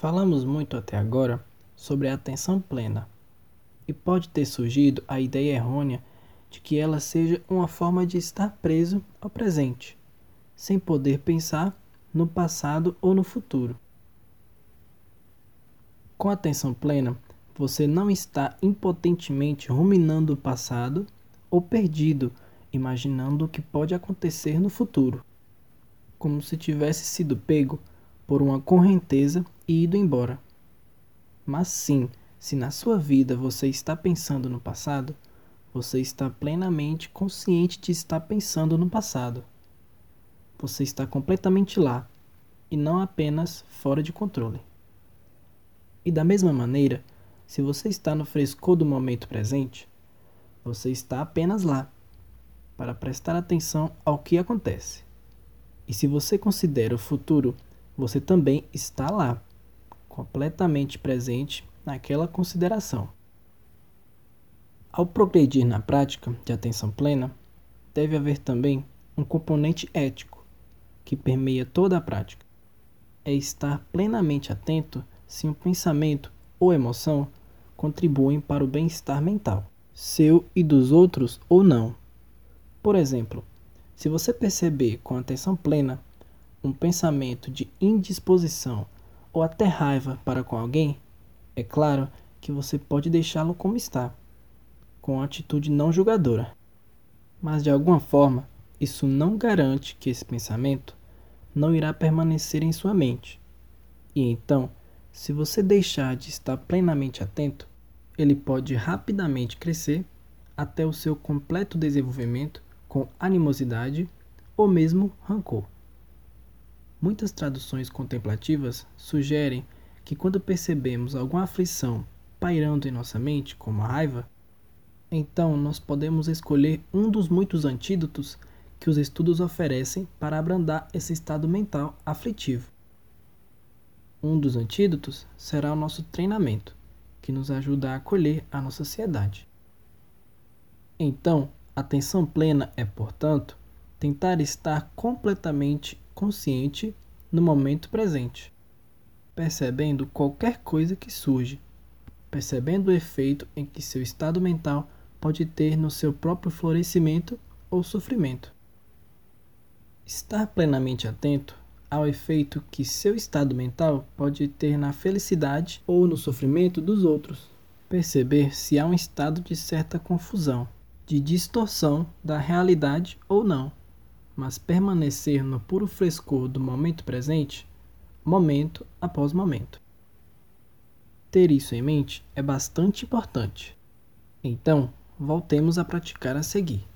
Falamos muito até agora sobre a atenção plena e pode ter surgido a ideia errônea de que ela seja uma forma de estar preso ao presente, sem poder pensar no passado ou no futuro. Com atenção plena, você não está impotentemente ruminando o passado ou perdido, imaginando o que pode acontecer no futuro, como se tivesse sido pego por uma correnteza e ido embora. Mas sim, se na sua vida você está pensando no passado, você está plenamente consciente de estar pensando no passado. Você está completamente lá e não apenas fora de controle. E da mesma maneira, se você está no frescor do momento presente, você está apenas lá para prestar atenção ao que acontece. E se você considera o futuro, você também está lá, completamente presente naquela consideração. Ao progredir na prática de atenção plena, deve haver também um componente ético que permeia toda a prática. É estar plenamente atento se um pensamento ou emoção contribuem para o bem-estar mental, seu e dos outros ou não. Por exemplo, se você perceber com atenção plena um pensamento de indisposição ou até raiva para com alguém, é claro que você pode deixá-lo como está, com atitude não julgadora. Mas de alguma forma, isso não garante que esse pensamento não irá permanecer em sua mente. E então, se você deixar de estar plenamente atento, ele pode rapidamente crescer até o seu completo desenvolvimento com animosidade ou mesmo rancor. Muitas traduções contemplativas sugerem que quando percebemos alguma aflição pairando em nossa mente, como a raiva, então nós podemos escolher um dos muitos antídotos que os estudos oferecem para abrandar esse estado mental aflitivo. Um dos antídotos será o nosso treinamento, que nos ajuda a acolher a nossa ansiedade. Então, Atenção plena é, portanto, tentar estar completamente consciente no momento presente, percebendo qualquer coisa que surge, percebendo o efeito em que seu estado mental pode ter no seu próprio florescimento ou sofrimento. Estar plenamente atento ao efeito que seu estado mental pode ter na felicidade ou no sofrimento dos outros. Perceber se há um estado de certa confusão de distorção da realidade ou não, mas permanecer no puro frescor do momento presente, momento após momento. Ter isso em mente é bastante importante. Então, voltemos a praticar a seguir.